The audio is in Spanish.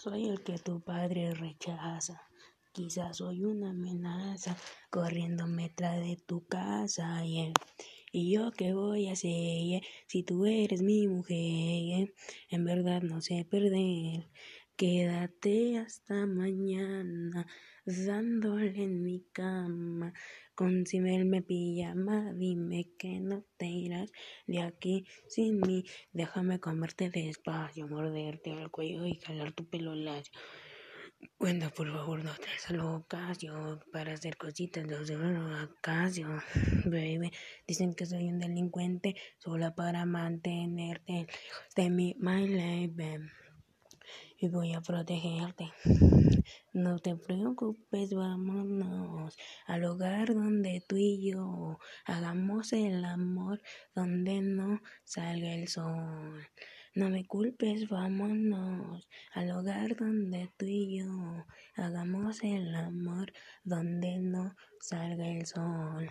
Soy el que tu padre rechaza. Quizás soy una amenaza, corriéndome tras de tu casa. Y yo qué voy a hacer si tú eres mi mujer. En verdad no sé perder. Quédate hasta mañana, dándole en mi cama. Con me pijama, dime que no te irás de aquí sin mí. Déjame comerte despacio, morderte el cuello y jalar tu pelo lacio. Cuenta, por favor, no te la ocasión para hacer cositas, no se ocasión, baby. Dicen que soy un delincuente solo para mantenerte de mi my y voy a protegerte. No te preocupes, vámonos al hogar donde tú y yo hagamos el amor donde no salga el sol. No me culpes, vámonos al hogar donde tú y yo hagamos el amor donde no salga el sol.